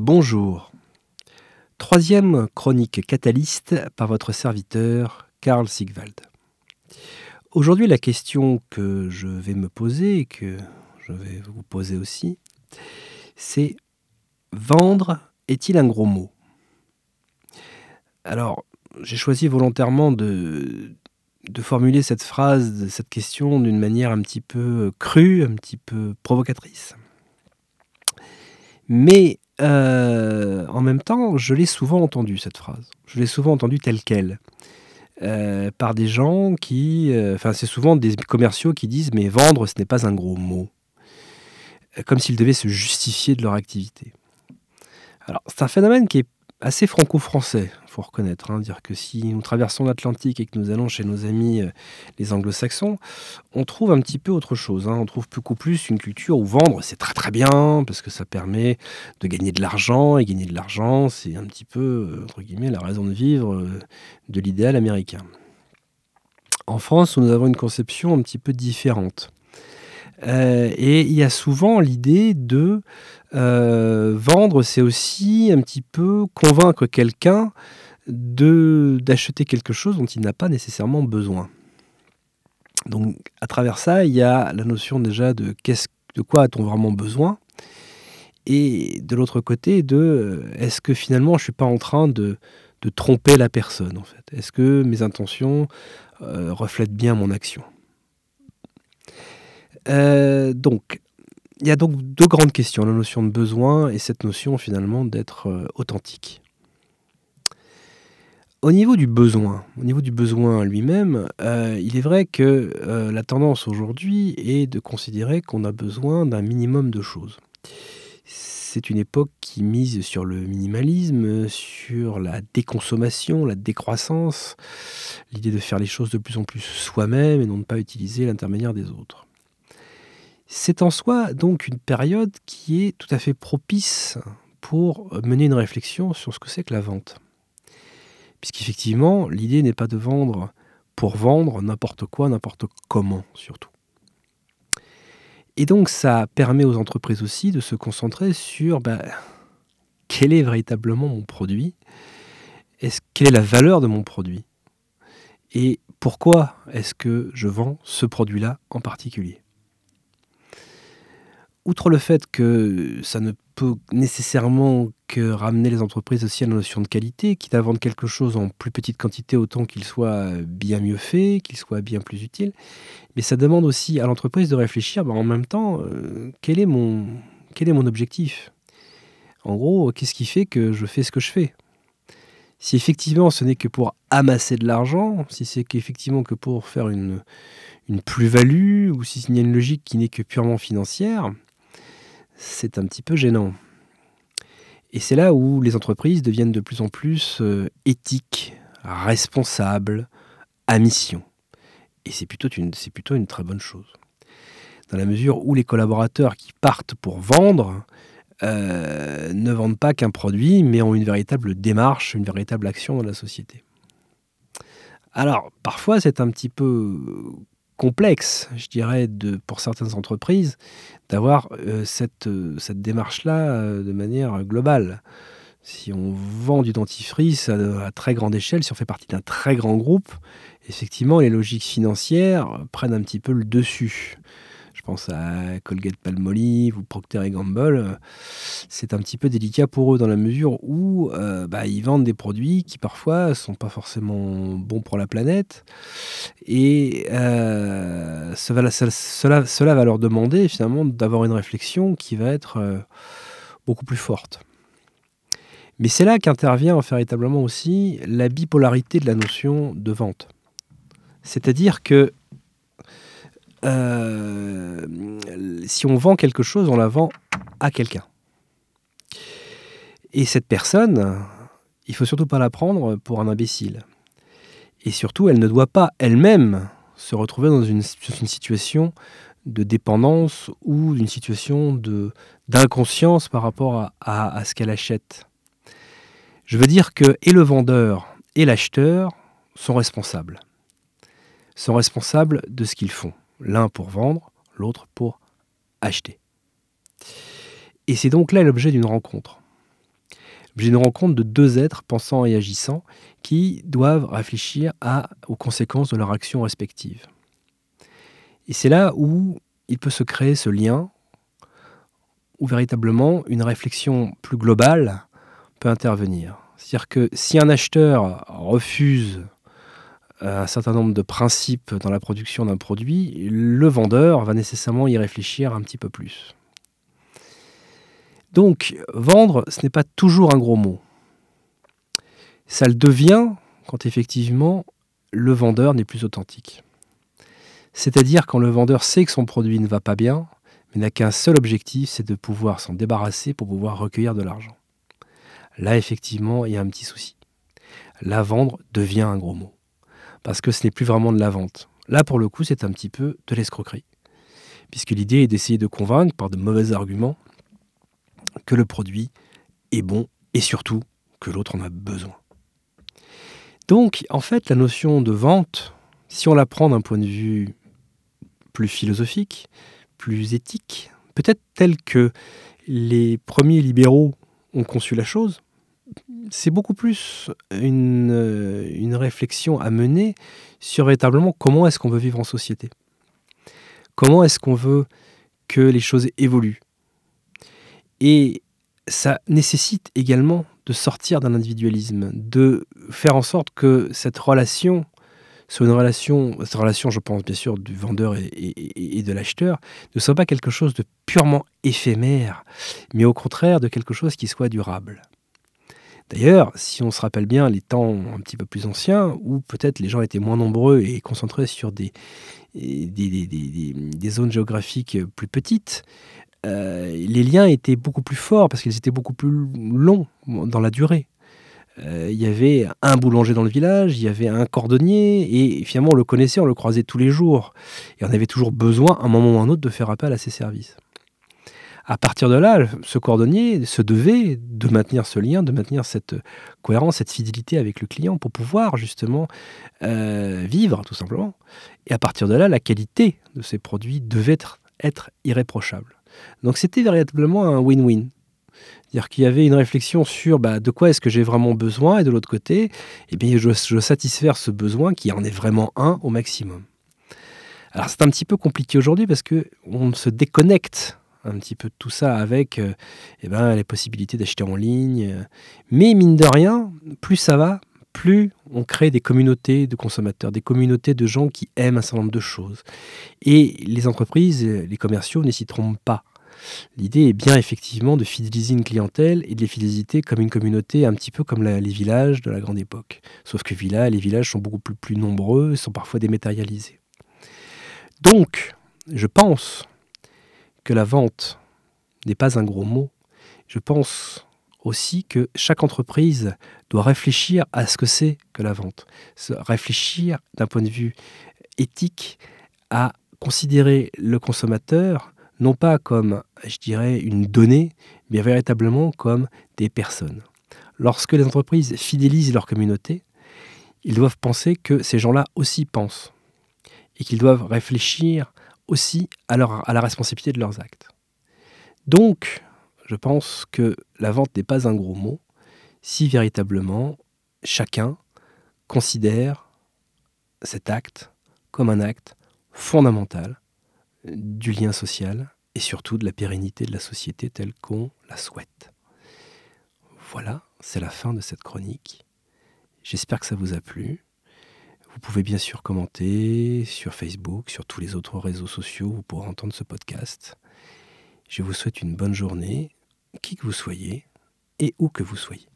Bonjour. Troisième chronique catalyste par votre serviteur Karl Sigwald. Aujourd'hui, la question que je vais me poser et que je vais vous poser aussi, c'est vendre est-il un gros mot? Alors, j'ai choisi volontairement de, de formuler cette phrase, cette question d'une manière un petit peu crue, un petit peu provocatrice. Mais euh, en même temps, je l'ai souvent entendue, cette phrase. Je l'ai souvent entendue telle qu'elle. Euh, par des gens qui... Euh, enfin, c'est souvent des commerciaux qui disent « mais vendre, ce n'est pas un gros mot ». Comme s'ils devaient se justifier de leur activité. Alors, c'est un phénomène qui est assez franco-français, il faut reconnaître. Hein, dire que si nous traversons l'Atlantique et que nous allons chez nos amis euh, les anglo-saxons, on trouve un petit peu autre chose. Hein. on trouve beaucoup plus une culture où vendre, c'est très très bien, parce que ça permet de gagner de l'argent, et gagner de l'argent, c'est un petit peu, euh, entre guillemets, la raison de vivre euh, de l'idéal américain. En France, nous avons une conception un petit peu différente. Et il y a souvent l'idée de euh, vendre, c'est aussi un petit peu convaincre quelqu'un d'acheter quelque chose dont il n'a pas nécessairement besoin. Donc à travers ça, il y a la notion déjà de, de quoi a-t-on vraiment besoin? Et de l'autre côté de euh, est-ce que finalement je ne suis pas en train de, de, tromper la personne en fait? Est-ce que mes intentions euh, reflètent bien mon action? Donc il y a donc deux grandes questions, la notion de besoin et cette notion finalement d'être euh, authentique. Au niveau du besoin, au niveau du besoin lui-même, euh, il est vrai que euh, la tendance aujourd'hui est de considérer qu'on a besoin d'un minimum de choses. C'est une époque qui mise sur le minimalisme, sur la déconsommation, la décroissance, l'idée de faire les choses de plus en plus soi-même et non de pas utiliser l'intermédiaire des autres. C'est en soi donc une période qui est tout à fait propice pour mener une réflexion sur ce que c'est que la vente. Puisqu'effectivement, l'idée n'est pas de vendre pour vendre n'importe quoi, n'importe comment surtout. Et donc ça permet aux entreprises aussi de se concentrer sur bah, quel est véritablement mon produit, est quelle est la valeur de mon produit, et pourquoi est-ce que je vends ce produit-là en particulier? Outre le fait que ça ne peut nécessairement que ramener les entreprises aussi à la notion de qualité, quitte à vendre quelque chose en plus petite quantité autant qu'il soit bien mieux fait, qu'il soit bien plus utile, mais ça demande aussi à l'entreprise de réfléchir bah, en même temps, euh, quel, est mon, quel est mon objectif? En gros, qu'est-ce qui fait que je fais ce que je fais? Si effectivement ce n'est que pour amasser de l'argent, si c'est qu'effectivement que pour faire une, une plus-value, ou s'il y a une logique qui n'est que purement financière, c'est un petit peu gênant. Et c'est là où les entreprises deviennent de plus en plus euh, éthiques, responsables, à mission. Et c'est plutôt, une, très bonne chose. Dans la mesure où les collaborateurs qui partent pour vendre euh, ne vendent pas qu'un produit, mais ont une véritable démarche, une véritable action dans la société. Alors, parfois, c'est un petit peu complexe, je dirais, pour certaines entreprises, d'avoir euh, cette, euh, cette démarche-là euh, de manière globale. Si on vend du dentifrice à, très grande échelle, si on fait partie d'un très grand groupe, effectivement, les logiques financières prennent un petit peu le dessus pense à Colgate Palmolive ou Procter Gamble, c'est un petit peu délicat pour eux dans la mesure où euh, bah, ils vendent des produits qui parfois sont pas forcément bons pour la planète et euh, cela, va leur demander finalement d'avoir une réflexion qui va être euh, beaucoup plus forte. Mais c'est là qu'intervient véritablement aussi la bipolarité de la notion de vente. C'est-à-dire que euh, si on vend quelque chose, on la vend à quelqu'un. Et cette personne, il faut surtout pas la prendre pour un imbécile. Et surtout, elle ne doit pas elle-même se retrouver dans une, situation de dépendance ou d'une situation d'inconscience par rapport à, à ce qu'elle achète. Je veux dire que et le vendeur et l'acheteur sont responsables. Sont responsables de ce qu'ils font l'un pour vendre, l'autre pour acheter. Et c'est donc là l'objet d'une rencontre. J'ai une rencontre de deux êtres pensant et agissant qui doivent réfléchir aux conséquences de leur action respective. Et c'est là où il peut se créer ce lien, où véritablement une réflexion plus globale peut intervenir. C'est-à-dire que si un acheteur refuse un certain nombre de principes dans la production d'un produit, le vendeur va nécessairement y réfléchir un petit peu plus. Donc, vendre, ce n'est pas toujours un gros mot. Ça le devient quand effectivement le vendeur n'est plus authentique. C'est-à-dire quand le vendeur sait que son produit ne va pas bien, mais n'a qu'un seul objectif, c'est de pouvoir s'en débarrasser pour pouvoir recueillir de l'argent. Là, effectivement, il y a un petit souci. La vendre devient un gros mot. Parce que ce n'est plus vraiment de la vente. Là, pour le coup, c'est un petit peu de l'escroquerie. Puisque l'idée est d'essayer de convaincre par de mauvais arguments que le produit est bon et surtout que l'autre en a besoin. Donc, en fait, la notion de vente, si on la prend d'un point de vue plus philosophique, plus éthique, peut-être tel que les premiers libéraux ont conçu la chose, c'est beaucoup plus une, une, réflexion à mener sur véritablement comment est-ce qu'on veut vivre en société. Comment est-ce qu'on veut que les choses évoluent. Et ça nécessite également de sortir d'un individualisme, de faire en sorte que cette relation soit relation, cette relation, je pense bien sûr, du vendeur et, de l'acheteur, ne soit pas quelque chose de purement éphémère, mais au contraire de quelque chose qui soit durable. D'ailleurs, si on se rappelle bien les temps un petit peu plus anciens, où peut-être les gens étaient moins nombreux et concentrés sur des, zones géographiques plus petites, euh, les liens étaient beaucoup plus forts parce qu'ils étaient beaucoup plus longs dans la durée. Euh, il y avait un boulanger dans le village, il y avait un cordonnier, et finalement on le connaissait, on le croisait tous les jours. Et on avait toujours besoin, à un moment ou à un autre, de faire appel à ses services. À partir de là, ce cordonnier se devait de maintenir ce lien, de maintenir cette cohérence, cette fidélité avec le client pour pouvoir justement euh, vivre tout simplement. Et à partir de là, la qualité de ces produits devait être, être irréprochable. Donc c'était véritablement un win-win. C'est-à-dire qu'il y avait une réflexion sur bah, de quoi est-ce que j'ai vraiment besoin, et de l'autre côté, eh bien, je, je satisfaire ce besoin qui en est vraiment un au maximum. Alors c'est un petit peu compliqué aujourd'hui parce que on se déconnecte un petit peu de tout ça avec euh, eh ben, les possibilités d'acheter en ligne. Mais mine de rien, plus ça va, plus on crée des communautés de consommateurs, des communautés de gens qui aiment un certain nombre de choses. Et les entreprises, les commerciaux n'hésiteront pas L'idée est bien effectivement de fidéliser une clientèle et de les fidéliser comme une communauté, un petit peu comme les villages de la grande époque. Sauf que les villages sont beaucoup plus, plus nombreux, sont parfois dématérialisés. Donc, je pense la vente n'est pas un gros mot. Je pense aussi que chaque entreprise doit réfléchir à ce que c'est que la vente. Réfléchir d'un point de vue éthique à considérer le consommateur non pas comme, je dirais, une donnée, mais véritablement comme des personnes. Lorsque les entreprises fidélisent leur communauté, ils doivent penser que ces gens-là aussi pensent et qu'ils doivent réfléchir aussi à, la responsabilité de leurs actes. Donc, je pense que la vente n'est pas un gros mot si véritablement chacun considère cet acte comme un acte fondamental du lien social et surtout de la pérennité de la société telle qu'on la souhaite. Voilà, c'est la fin de cette chronique. J'espère que ça vous a plu. Vous pouvez bien sûr commenter sur Facebook, sur tous les autres réseaux sociaux, vous pourrez entendre ce podcast. Je vous souhaite une bonne journée, qui que vous soyez et où que vous soyez.